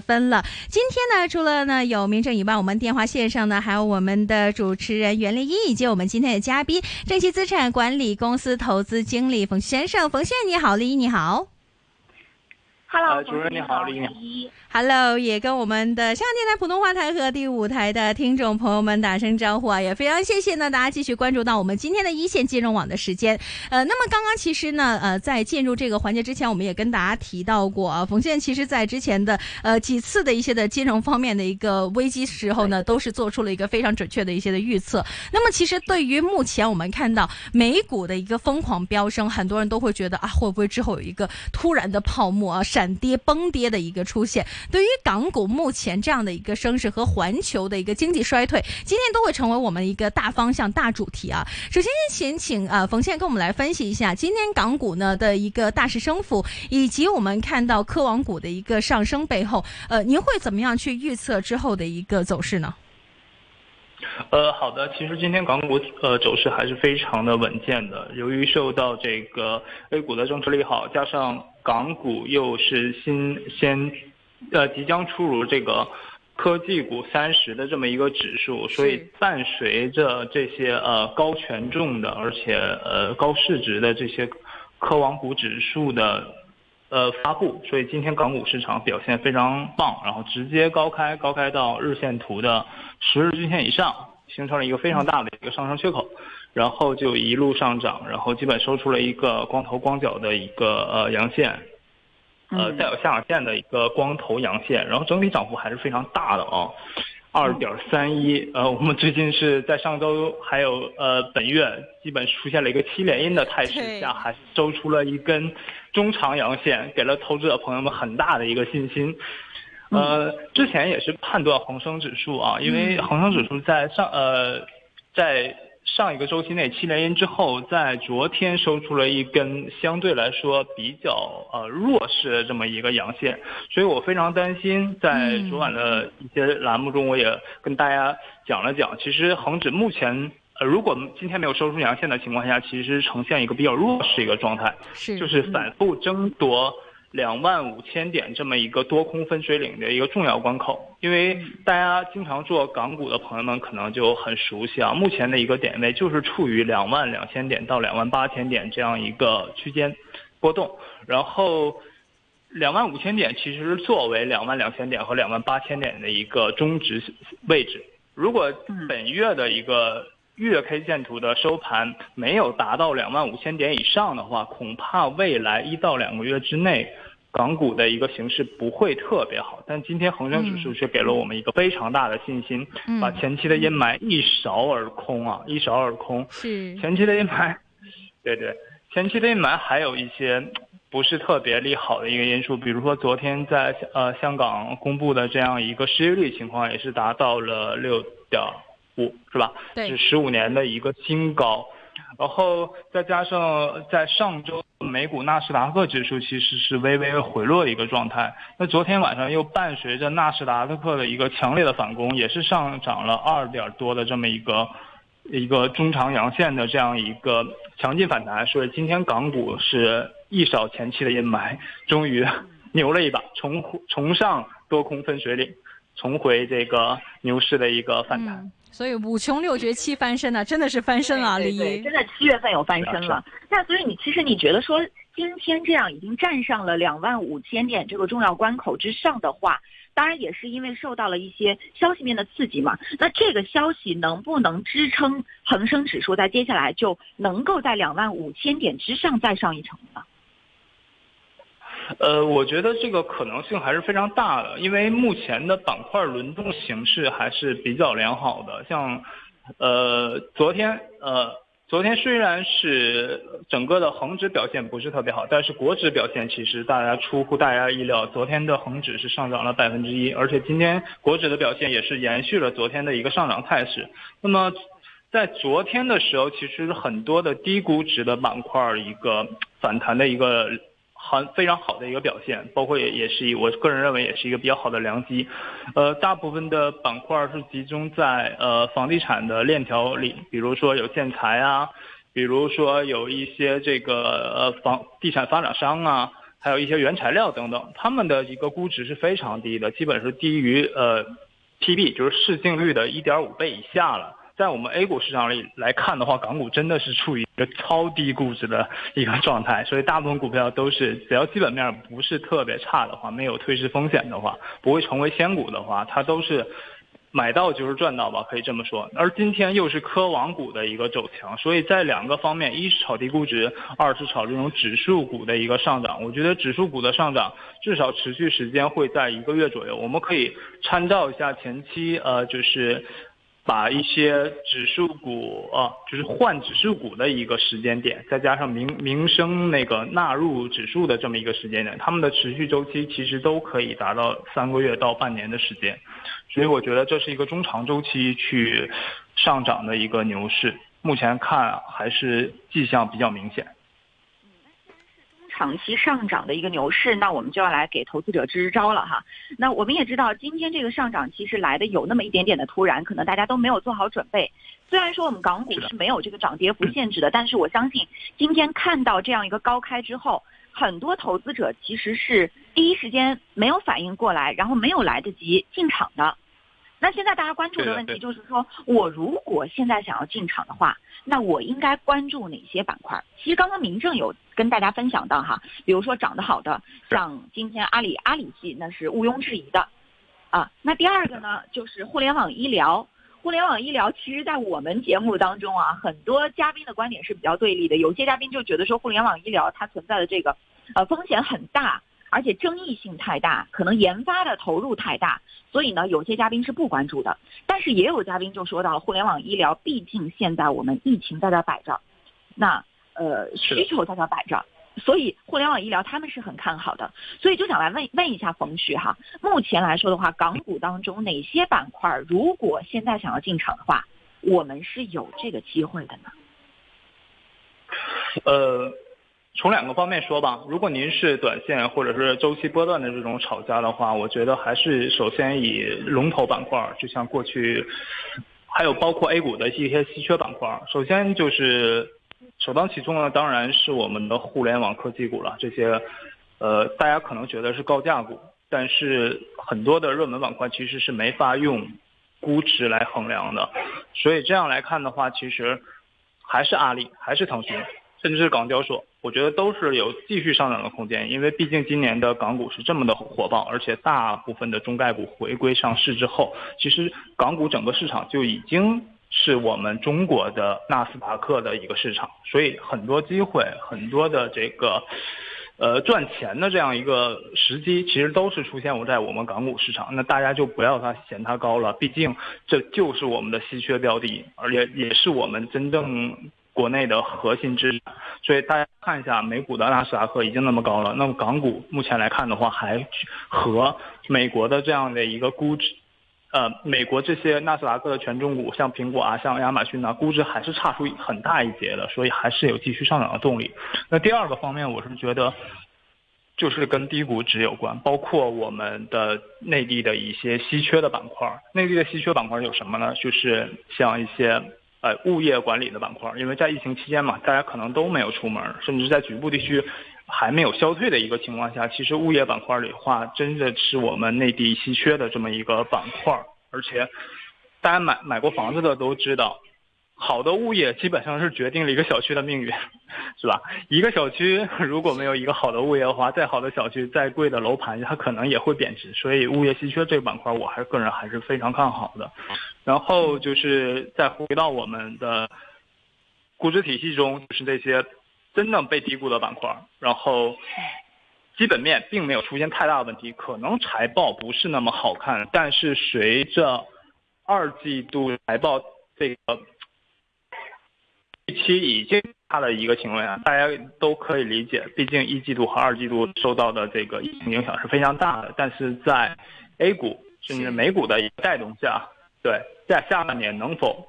分了。今天呢，除了呢有明正以外，我们电话线上呢还有我们的主持人袁丽一，以及我们今天的嘉宾正熙资产管理公司投资经理冯先生。冯先生你好，丽一你好。Hello，主任你好，丽一。Hello，也跟我们的香港电台普通话台和第五台的听众朋友们打声招呼啊，也非常谢谢呢，大家继续关注到我们今天的一线金融网的时间。呃，那么刚刚其实呢，呃，在进入这个环节之前，我们也跟大家提到过啊，冯先其实在之前的呃几次的一些的金融方面的一个危机时候呢，都是做出了一个非常准确的一些的预测。那么其实对于目前我们看到美股的一个疯狂飙升，很多人都会觉得啊，会不会之后有一个突然的泡沫啊，闪跌崩跌的一个出现？对于港股目前这样的一个升势和环球的一个经济衰退，今天都会成为我们一个大方向、大主题啊。首先，先请呃冯倩跟我们来分析一下今天港股呢的一个大势升幅，以及我们看到科网股的一个上升背后，呃，您会怎么样去预测之后的一个走势呢？呃，好的，其实今天港股呃走势还是非常的稳健的，由于受到这个 A 股的政策利好，加上港股又是新先呃即将出炉这个科技股三十的这么一个指数，所以伴随着这些呃高权重的，而且呃高市值的这些科网股指数的呃发布，所以今天港股市场表现非常棒，然后直接高开，高开到日线图的十日均线以上，形成了一个非常大的一个上升缺口，然后就一路上涨，然后基本收出了一个光头光脚的一个呃阳线。呃，带有下影线的一个光头阳线，然后整体涨幅还是非常大的啊，二点三一。呃，我们最近是在上周还有呃本月基本出现了一个七连阴的态势下，还收出了一根中长阳线，给了投资者朋友们很大的一个信心。呃，之前也是判断恒生指数啊，因为恒生指数在上呃在。上一个周期内七连阴之后，在昨天收出了一根相对来说比较呃弱势的这么一个阳线，所以我非常担心。在昨晚的一些栏目中，我也跟大家讲了讲，其实恒指目前呃如果今天没有收出阳线的情况下，其实呈现一个比较弱势一个状态，是就是反复争夺。两万五千点这么一个多空分水岭的一个重要关口，因为大家经常做港股的朋友们可能就很熟悉啊，目前的一个点位就是处于两万两千点到两万八千点这样一个区间波动，然后两万五千点其实作为两万两千点和两万八千点的一个中值位置，如果本月的一个月 K 线图的收盘没有达到两万五千点以上的话，恐怕未来一到两个月之内，港股的一个形势不会特别好。但今天恒生指数却给了我们一个非常大的信心，嗯、把前期的阴霾一扫而空啊，一扫而空。是前期的阴霾，对对，前期的阴霾还有一些不是特别利好的一个因素，比如说昨天在呃香港公布的这样一个失业率情况，也是达到了六点。五是吧？是十五年的一个新高，然后再加上在上周美股纳斯达克指数其实是微微回落的一个状态，那昨天晚上又伴随着纳斯达克的一个强烈的反攻，也是上涨了二点多的这么一个一个中长阳线的这样一个强劲反弹，所以今天港股是一扫前期的阴霾，终于牛了一把，重重上多空分水岭，重回这个牛市的一个反弹。嗯所以五穷六绝七翻身啊，真的是翻身啊！李一真的七月份有翻身了。那所以你其实你觉得说今天这样已经站上了两万五千点这个重要关口之上的话，当然也是因为受到了一些消息面的刺激嘛。那这个消息能不能支撑恒生指数在接下来就能够在两万五千点之上再上一层呢？呃，我觉得这个可能性还是非常大的，因为目前的板块轮动形势还是比较良好的。像，呃，昨天，呃，昨天虽然是整个的恒指表现不是特别好，但是国指表现其实大家出乎大家意料。昨天的恒指是上涨了百分之一，而且今天国指的表现也是延续了昨天的一个上涨态势。那么，在昨天的时候，其实很多的低估值的板块一个反弹的一个。很非常好的一个表现，包括也也是一我个人认为也是一个比较好的良机，呃，大部分的板块是集中在呃房地产的链条里，比如说有建材啊，比如说有一些这个呃房地产发展商啊，还有一些原材料等等，他们的一个估值是非常低的，基本是低于呃 PB，就是市净率的一点五倍以下了。在我们 A 股市场里来看的话，港股真的是处于一个超低估值的一个状态，所以大部分股票都是只要基本面不是特别差的话，没有退市风险的话，不会成为仙股的话，它都是。买到就是赚到吧，可以这么说。而今天又是科网股的一个走强，所以在两个方面，一是炒低估值，二是炒这种指数股的一个上涨。我觉得指数股的上涨至少持续时间会在一个月左右。我们可以参照一下前期，呃，就是。把一些指数股啊，就是换指数股的一个时间点，再加上民民生那个纳入指数的这么一个时间点，他们的持续周期其实都可以达到三个月到半年的时间，所以我觉得这是一个中长周期去上涨的一个牛市，目前看还是迹象比较明显。长期上涨的一个牛市，那我们就要来给投资者支支招了哈。那我们也知道，今天这个上涨其实来的有那么一点点的突然，可能大家都没有做好准备。虽然说我们港股是没有这个涨跌幅限制的，但是我相信今天看到这样一个高开之后，很多投资者其实是第一时间没有反应过来，然后没有来得及进场的。那现在大家关注的问题就是说，我如果现在想要进场的话，那我应该关注哪些板块？其实刚刚明政有跟大家分享到哈，比如说涨得好的，像今天阿里阿里系那是毋庸置疑的，啊，那第二个呢就是互联网医疗，互联网医疗其实在我们节目当中啊，很多嘉宾的观点是比较对立的，有些嘉宾就觉得说互联网医疗它存在的这个，呃风险很大。而且争议性太大，可能研发的投入太大，所以呢，有些嘉宾是不关注的。但是也有嘉宾就说到了，互联网医疗毕竟现在我们疫情在这摆着，那呃需求在这摆着，所以互联网医疗他们是很看好的。所以就想来问问一下冯旭哈，目前来说的话，港股当中哪些板块如果现在想要进场的话，我们是有这个机会的呢？呃。从两个方面说吧，如果您是短线或者是周期波段的这种炒家的话，我觉得还是首先以龙头板块，就像过去，还有包括 A 股的一些稀缺板块，首先就是首当其冲的当然是我们的互联网科技股了。这些，呃，大家可能觉得是高价股，但是很多的热门板块其实是没法用估值来衡量的，所以这样来看的话，其实还是阿里，还是腾讯。甚至是港交所，我觉得都是有继续上涨的空间，因为毕竟今年的港股是这么的火爆，而且大部分的中概股回归上市之后，其实港股整个市场就已经是我们中国的纳斯达克的一个市场，所以很多机会，很多的这个，呃，赚钱的这样一个时机，其实都是出现我在我们港股市场，那大家就不要它嫌它高了，毕竟这就是我们的稀缺标的，而且也是我们真正。国内的核心资产，所以大家看一下美股的纳斯达克已经那么高了，那么港股目前来看的话，还和美国的这样的一个估值，呃，美国这些纳斯达克的权重股，像苹果啊，像亚马逊啊，估值还是差出很大一截的，所以还是有继续上涨的动力。那第二个方面，我是觉得就是跟低估值有关，包括我们的内地的一些稀缺的板块，内地的稀缺板块有什么呢？就是像一些。呃，物业管理的板块，因为在疫情期间嘛，大家可能都没有出门，甚至在局部地区还没有消退的一个情况下，其实物业板块里话，真的是我们内地稀缺的这么一个板块，而且大家买买过房子的都知道。好的物业基本上是决定了一个小区的命运，是吧？一个小区如果没有一个好的物业的话，再好的小区、再贵的楼盘，它可能也会贬值。所以物业稀缺这个板块，我还个人还是非常看好的。然后就是再回到我们的估值体系中，就是这些真正被低估的板块，然后基本面并没有出现太大的问题，可能财报不是那么好看，但是随着二季度财报这个。预期已经差的一个情况下，大家都可以理解，毕竟一季度和二季度受到的这个疫情影响是非常大的。但是在 A 股甚至美股的一个带动下，对，在下半年能否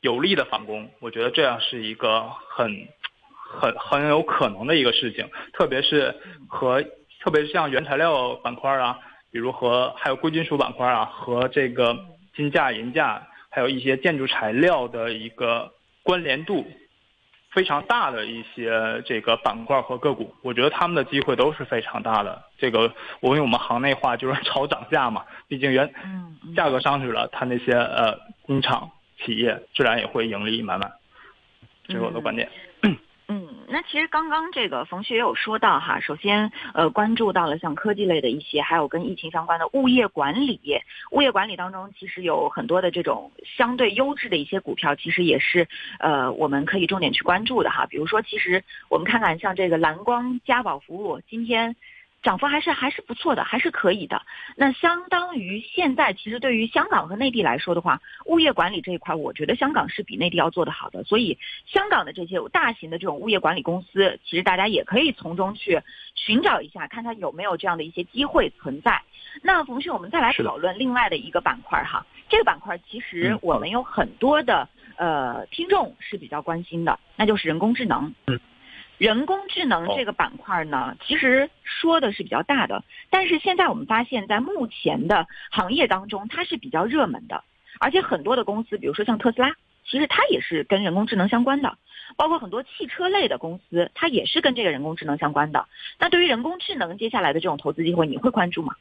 有力的反攻，我觉得这样是一个很很很有可能的一个事情。特别是和特别是像原材料板块啊，比如和还有贵金属板块啊，和这个金价、银价，还有一些建筑材料的一个。关联度非常大的一些这个板块和个股，我觉得他们的机会都是非常大的。这个我用我们行内话就是 炒涨价嘛，毕竟原价格上去了，它那些呃工厂企业自然也会盈利满满，这是我的观点。嗯，嗯那其实刚刚这个冯旭也有说到哈，首先呃关注到了像科技类的一些，还有跟疫情相关的物业管理，物业管理当中其实有很多的这种相对优质的一些股票，其实也是呃我们可以重点去关注的哈。比如说，其实我们看看像这个蓝光嘉宝服务，今天。涨幅还是还是不错的，还是可以的。那相当于现在，其实对于香港和内地来说的话，物业管理这一块，我觉得香港是比内地要做得好的。所以，香港的这些大型的这种物业管理公司，其实大家也可以从中去寻找一下，看看有没有这样的一些机会存在。那冯旭，我们再来讨论另外的一个板块哈，这个板块其实我们有很多的呃听众是比较关心的，那就是人工智能。人工智能这个板块呢，其实说的是比较大的，但是现在我们发现，在目前的行业当中，它是比较热门的，而且很多的公司，比如说像特斯拉，其实它也是跟人工智能相关的，包括很多汽车类的公司，它也是跟这个人工智能相关的。那对于人工智能接下来的这种投资机会，你会关注吗？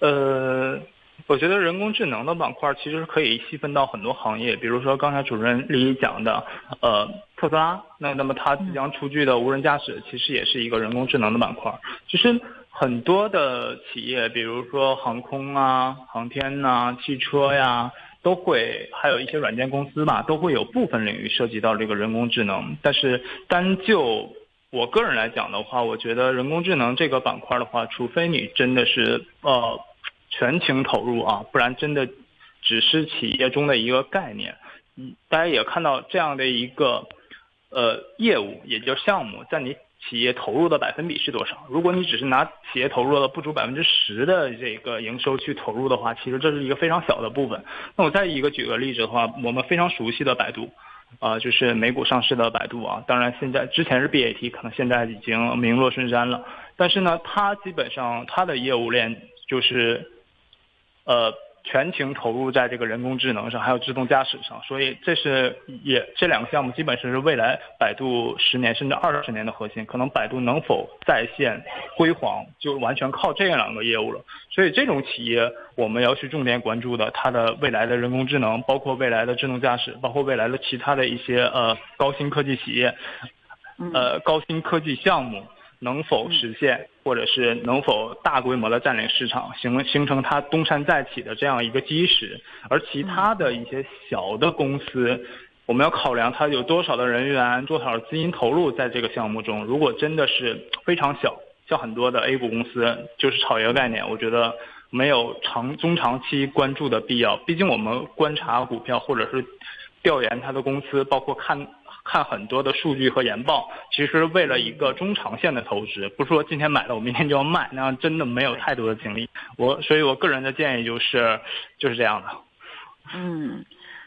呃。我觉得人工智能的板块其实可以细分到很多行业，比如说刚才主任李讲的，呃，特斯拉，那那么它即将出具的无人驾驶其实也是一个人工智能的板块。其实很多的企业，比如说航空啊、航天呐、汽车呀，都会还有一些软件公司吧，都会有部分领域涉及到这个人工智能。但是单就我个人来讲的话，我觉得人工智能这个板块的话，除非你真的是呃。全情投入啊，不然真的只是企业中的一个概念。嗯，大家也看到这样的一个呃业务，也就是项目，在你企业投入的百分比是多少？如果你只是拿企业投入了不足百分之十的这个营收去投入的话，其实这是一个非常小的部分。那我再一个举个例子的话，我们非常熟悉的百度，啊，就是美股上市的百度啊。当然现在之前是 BAT，可能现在已经名落孙山了。但是呢，它基本上它的业务链就是。呃，全情投入在这个人工智能上，还有自动驾驶上，所以这是也这两个项目基本上是未来百度十年甚至二十年的核心。可能百度能否再现辉煌，就完全靠这两个业务了。所以这种企业我们要去重点关注的，它的未来的人工智能，包括未来的智能驾驶，包括未来的其他的一些呃高新科技企业，呃高新科技项目。能否实现，或者是能否大规模的占领市场，形形成它东山再起的这样一个基石？而其他的一些小的公司，我们要考量它有多少的人员，多少资金投入在这个项目中。如果真的是非常小，像很多的 A 股公司，就是炒一个概念，我觉得没有长中长期关注的必要。毕竟我们观察股票，或者是调研它的公司，包括看。看很多的数据和研报，其实为了一个中长线的投资，不是说今天买了我明天就要卖，那样真的没有太多的精力。我所以，我个人的建议就是，就是这样的。嗯。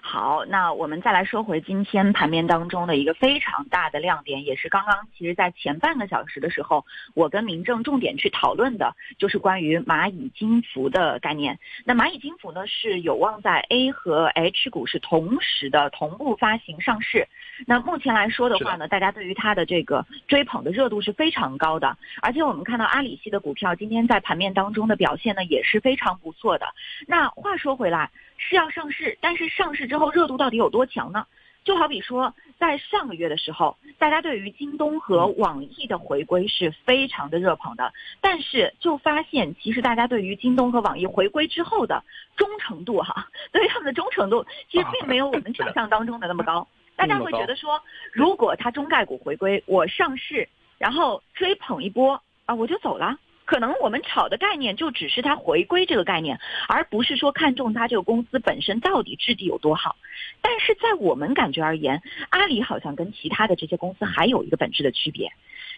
好，那我们再来说回今天盘面当中的一个非常大的亮点，也是刚刚其实在前半个小时的时候，我跟民政重点去讨论的，就是关于蚂蚁金服的概念。那蚂蚁金服呢是有望在 A 和 H 股是同时的同步发行上市。那目前来说的话呢，大家对于它的这个追捧的热度是非常高的，而且我们看到阿里系的股票今天在盘面当中的表现呢也是非常不错的。那话说回来。是要上市，但是上市之后热度到底有多强呢？就好比说，在上个月的时候，大家对于京东和网易的回归是非常的热捧的，但是就发现，其实大家对于京东和网易回归之后的忠诚度，哈，对于他们的忠诚度，其实并没有 我们想象当中的那么高。大家会觉得说，如果它中概股回归，我上市，然后追捧一波啊，我就走了。可能我们炒的概念就只是它回归这个概念，而不是说看中它这个公司本身到底质地有多好。但是在我们感觉而言，阿里好像跟其他的这些公司还有一个本质的区别，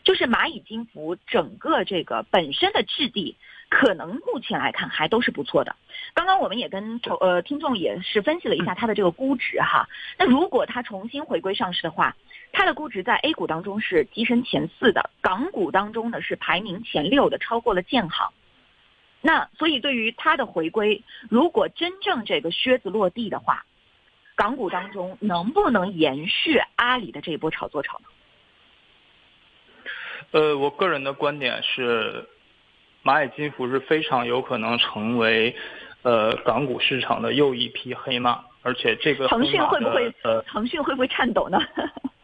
就是蚂蚁金服整个这个本身的质地。可能目前来看还都是不错的。刚刚我们也跟呃听众也是分析了一下它的这个估值哈。那如果它重新回归上市的话，它的估值在 A 股当中是跻身前四的，港股当中呢是排名前六的，超过了建行。那所以对于它的回归，如果真正这个靴子落地的话，港股当中能不能延续阿里的这一波炒作潮呢？呃，我个人的观点是，蚂蚁金服是非常有可能成为，呃，港股市场的又一匹黑马，而且这个腾讯会不会呃，腾讯会不会颤抖呢？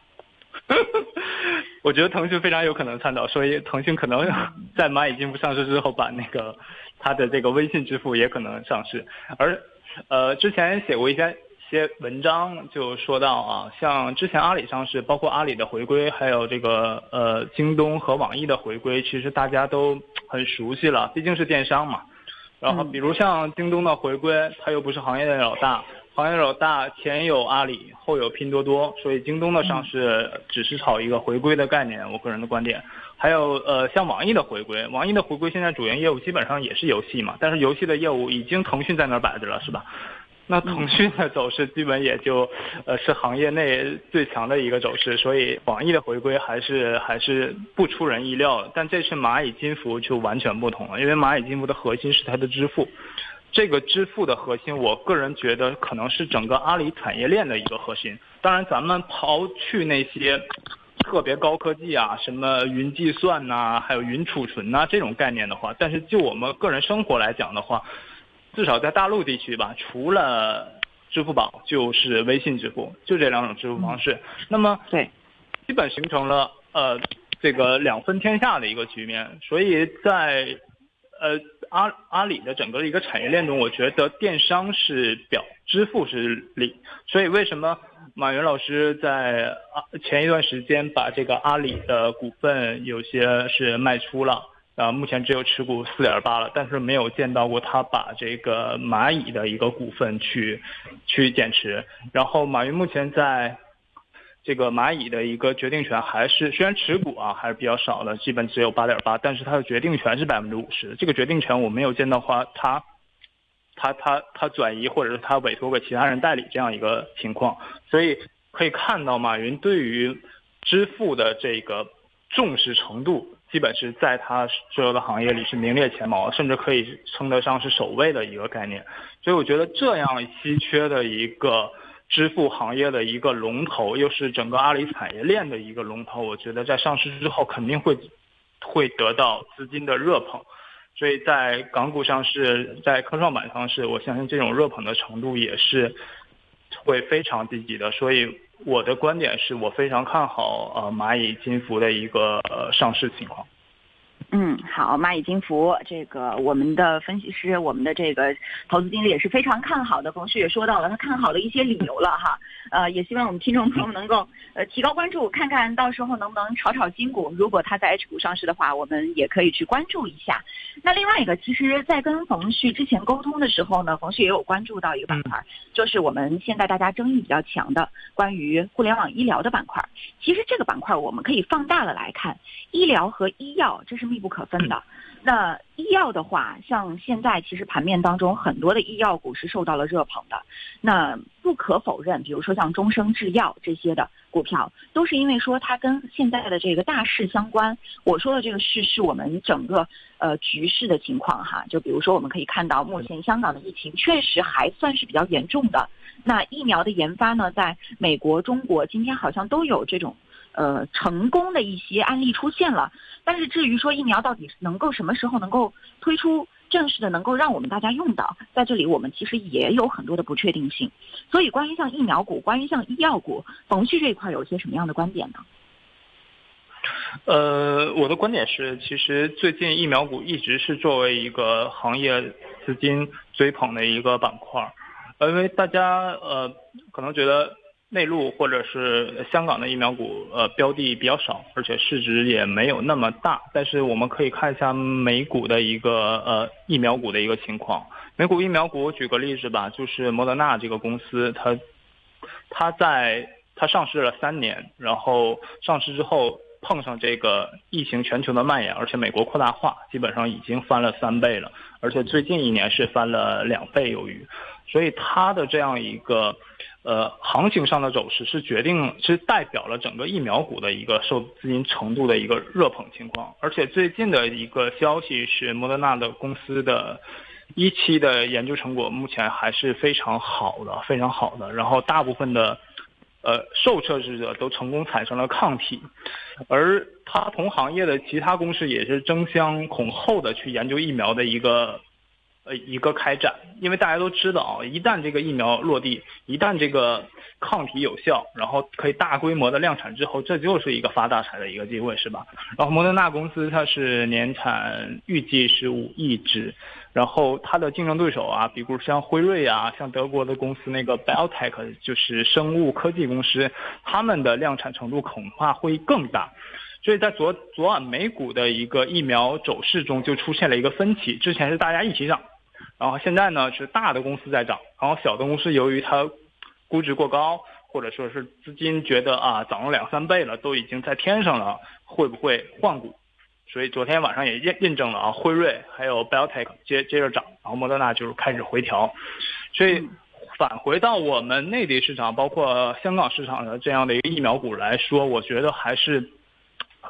我觉得腾讯非常有可能颤抖，所以腾讯可能 在蚂蚁金服上市之后，把那个它的这个微信支付也可能上市，而呃，之前写过一些。些文章就说到啊，像之前阿里上市，包括阿里的回归，还有这个呃京东和网易的回归，其实大家都很熟悉了，毕竟是电商嘛。然后比如像京东的回归，它又不是行业的老大，行业老大前有阿里，后有拼多多，所以京东的上市只是炒一个回归的概念。我个人的观点，还有呃像网易的回归，网易的回归现在主营业务基本上也是游戏嘛，但是游戏的业务已经腾讯在那儿摆着了，是吧？那腾讯的走势基本也就，呃，是行业内最强的一个走势，所以网易的回归还是还是不出人意料。但这次蚂蚁金服就完全不同了，因为蚂蚁金服的核心是它的支付，这个支付的核心，我个人觉得可能是整个阿里产业链的一个核心。当然，咱们刨去那些特别高科技啊，什么云计算呐，还有云储存呐这种概念的话，但是就我们个人生活来讲的话。至少在大陆地区吧，除了支付宝就是微信支付，就这两种支付方式。那么对，基本形成了呃这个两分天下的一个局面。所以在呃阿阿里的整个的一个产业链中，我觉得电商是表，支付是里。所以为什么马云老师在前一段时间把这个阿里的股份有些是卖出了？啊，目前只有持股四点八了，但是没有见到过他把这个蚂蚁的一个股份去去减持。然后马云目前在这个蚂蚁的一个决定权还是虽然持股啊还是比较少的，基本只有八点八，但是它的决定权是百分之五十。这个决定权我没有见到话他他他他转移或者是他委托给其他人代理这样一个情况，所以可以看到马云对于支付的这个重视程度。基本是在他所有的行业里是名列前茅，甚至可以称得上是首位的一个概念。所以我觉得这样稀缺的一个支付行业的一个龙头，又是整个阿里产业链的一个龙头，我觉得在上市之后肯定会会得到资金的热捧。所以在港股上市，在科创板上市，我相信这种热捧的程度也是会非常积极的。所以。我的观点是我非常看好呃蚂蚁金服的一个呃上市情况。嗯，好，蚂蚁金服这个我们的分析师，我们的这个投资经理也是非常看好的。冯旭也说到了他看好的一些理由了哈，呃，也希望我们听众朋友能够呃提高关注，看看到时候能不能炒炒新股。如果他在 H 股上市的话，我们也可以去关注一下。那另外一个，其实，在跟冯旭之前沟通的时候呢，冯旭也有关注到一个板块，就是我们现在大家争议比较强的关于互联网医疗的板块。其实这个板块我们可以放大了来看，医疗和医药这是密不可分的。那医药的话，像现在其实盘面当中很多的医药股是受到了热捧的。那不可否认，比如说像中生制药这些的股票，都是因为说它跟现在的这个大势相关。我说的这个势是我们整个呃局势的情况哈。就比如说我们可以看到，目前香港的疫情确实还算是比较严重的。那疫苗的研发呢，在美国、中国今天好像都有这种。呃，成功的一些案例出现了，但是至于说疫苗到底能够什么时候能够推出正式的，能够让我们大家用到，在这里我们其实也有很多的不确定性。所以，关于像疫苗股，关于像医药股，冯旭这一块有一些什么样的观点呢？呃，我的观点是，其实最近疫苗股一直是作为一个行业资金追捧的一个板块，因为大家呃可能觉得。内陆或者是香港的疫苗股，呃，标的比较少，而且市值也没有那么大。但是我们可以看一下美股的一个呃疫苗股的一个情况。美股疫苗股，举个例子吧，就是莫德纳这个公司，它它在它上市了三年，然后上市之后碰上这个疫情全球的蔓延，而且美国扩大化，基本上已经翻了三倍了，而且最近一年是翻了两倍有余。所以它的这样一个。呃，行情上的走势是决定，是代表了整个疫苗股的一个受资金程度的一个热捧情况。而且最近的一个消息是，莫德纳的公司的一期的研究成果目前还是非常好的，非常好的。然后大部分的呃受测试者都成功产生了抗体，而它同行业的其他公司也是争相恐后的去研究疫苗的一个。呃，一个开展，因为大家都知道啊，一旦这个疫苗落地，一旦这个抗体有效，然后可以大规模的量产之后，这就是一个发大财的一个机会，是吧？然后莫德纳公司它是年产预计是五亿只，然后它的竞争对手啊，比如像辉瑞啊，像德国的公司那个 BioTech 就是生物科技公司，他们的量产程度恐怕会更大。所以在昨昨晚美股的一个疫苗走势中就出现了一个分歧，之前是大家一起涨。然后现在呢是大的公司在涨，然后小的公司由于它估值过高，或者说是资金觉得啊涨了两三倍了，都已经在天上了，会不会换股？所以昨天晚上也验验证了啊，辉瑞还有 BioTech 接接着涨，然后莫德纳就是开始回调。所以返回到我们内地市场，包括香港市场的这样的一个疫苗股来说，我觉得还是。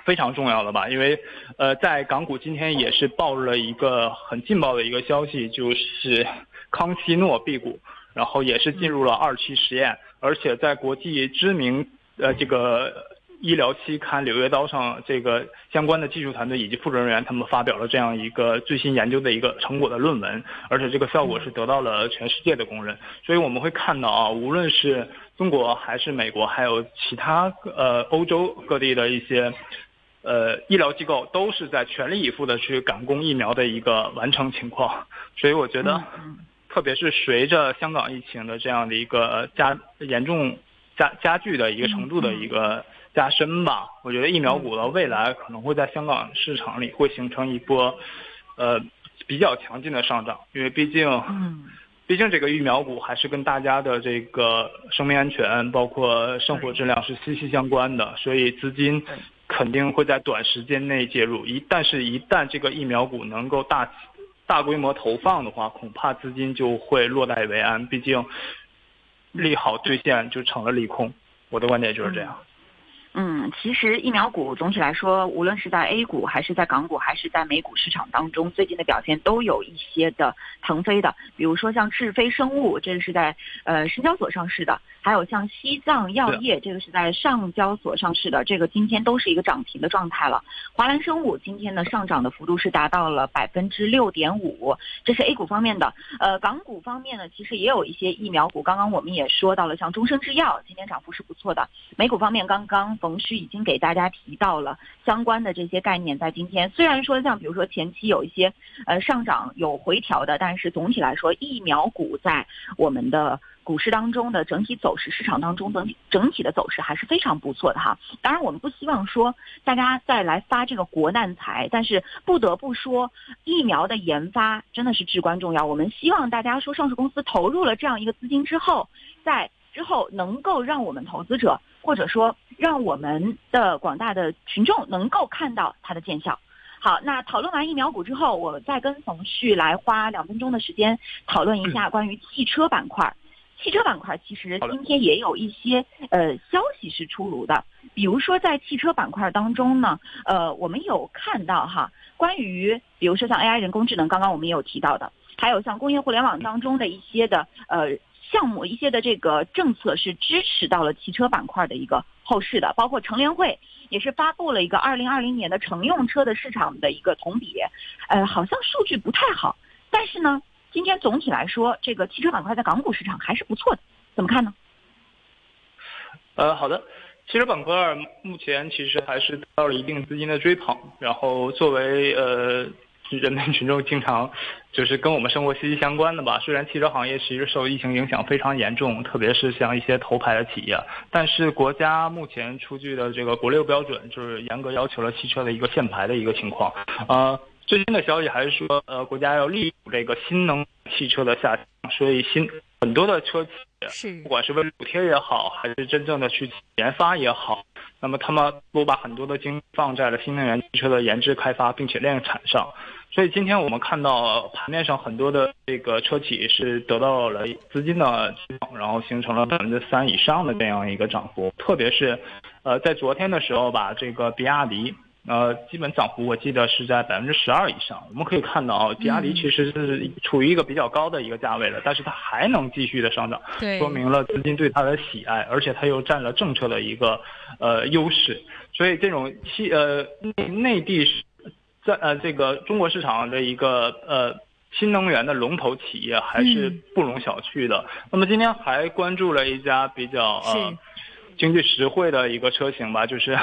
非常重要的吧，因为，呃，在港股今天也是爆了一个很劲爆的一个消息，就是康希诺 B 股，然后也是进入了二期实验，而且在国际知名呃这个医疗期刊《柳叶刀》上，这个相关的技术团队以及负责人员他们发表了这样一个最新研究的一个成果的论文，而且这个效果是得到了全世界的公认，所以我们会看到啊，无论是中国还是美国，还有其他呃欧洲各地的一些。呃，医疗机构都是在全力以赴的去赶工疫苗的一个完成情况，所以我觉得，特别是随着香港疫情的这样的一个加严重加加剧的一个程度的一个加深吧，我觉得疫苗股的未来可能会在香港市场里会形成一波，呃，比较强劲的上涨，因为毕竟，毕竟这个疫苗股还是跟大家的这个生命安全包括生活质量是息息相关的，所以资金。肯定会在短时间内介入，一但是，一旦这个疫苗股能够大大规模投放的话，恐怕资金就会落袋为安。毕竟，利好兑现就成了利空。我的观点就是这样。其实疫苗股总体来说，无论是在 A 股还是在港股还是在美股市场当中，最近的表现都有一些的腾飞的。比如说像智飞生物，这个是在呃深交所上市的；还有像西藏药业，这个是在上交所上市的，这个今天都是一个涨停的状态了。华兰生物今天呢上涨的幅度是达到了百分之六点五，这是 A 股方面的。呃，港股方面呢，其实也有一些疫苗股，刚刚我们也说到了，像中生制药今天涨幅是不错的。美股方面，刚刚。冯旭已经给大家提到了相关的这些概念，在今天虽然说像比如说前期有一些呃上涨有回调的，但是总体来说疫苗股在我们的股市当中的整体走势，市场当中整体整体的走势还是非常不错的哈。当然我们不希望说大家再来发这个国难财，但是不得不说疫苗的研发真的是至关重要。我们希望大家说上市公司投入了这样一个资金之后，在之后能够让我们投资者。或者说，让我们的广大的群众能够看到它的见效。好，那讨论完疫苗股之后，我再跟冯旭来花两分钟的时间讨论一下关于汽车板块。汽车板块其实今天也有一些呃消息是出炉的，比如说在汽车板块当中呢，呃，我们有看到哈，关于比如说像 AI 人工智能，刚刚我们也有提到的，还有像工业互联网当中的一些的呃。项目一些的这个政策是支持到了汽车板块的一个后市的，包括乘联会也是发布了一个二零二零年的乘用车的市场的一个同比，呃，好像数据不太好，但是呢，今天总体来说，这个汽车板块在港股市场还是不错的，怎么看呢？呃，好的，汽车板块目前其实还是得到了一定资金的追捧，然后作为呃。人民群众经常就是跟我们生活息息相关的吧。虽然汽车行业其实受疫情影响非常严重，特别是像一些头牌的企业，但是国家目前出具的这个国六标准，就是严格要求了汽车的一个限牌的一个情况。呃，最新的消息还是说，呃，国家要利用这个新能汽车的下降，所以新很多的车企，是不管是为了补贴也好，还是真正的去研发也好，那么他们都把很多的精力放在了新能源汽车的研制开发，并且量产上。所以今天我们看到盘面上很多的这个车企是得到了资金的然后形成了百分之三以上的这样一个涨幅。特别是，呃，在昨天的时候吧，这个比亚迪，呃，基本涨幅我记得是在百分之十二以上。我们可以看到啊，比亚迪其实是处于一个比较高的一个价位了，但是它还能继续的上涨，说明了资金对它的喜爱，而且它又占了政策的一个呃优势。所以这种汽呃内内地在呃这个中国市场的一个呃新能源的龙头企业还是不容小觑的。那么今天还关注了一家比较呃经济实惠的一个车型吧，就是。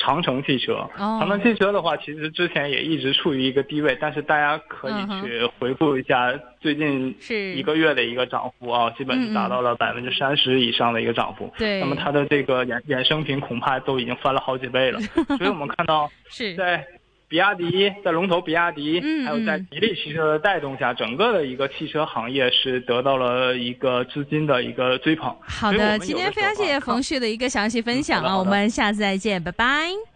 长城汽车，长城汽车的话，其实之前也一直处于一个低位，但是大家可以去回顾一下最近一个月的一个涨幅啊，基本是达到了百分之三十以上的一个涨幅。对，那么它的这个衍衍生品恐怕都已经翻了好几倍了，所以我们看到是在。比亚迪在龙头比亚迪，还有在吉利汽车的带动下，整个的一个汽车行业是得到了一个资金的一个追捧。好的，今天非常谢谢冯旭的一个详细分享啊，我们下次再见，拜拜。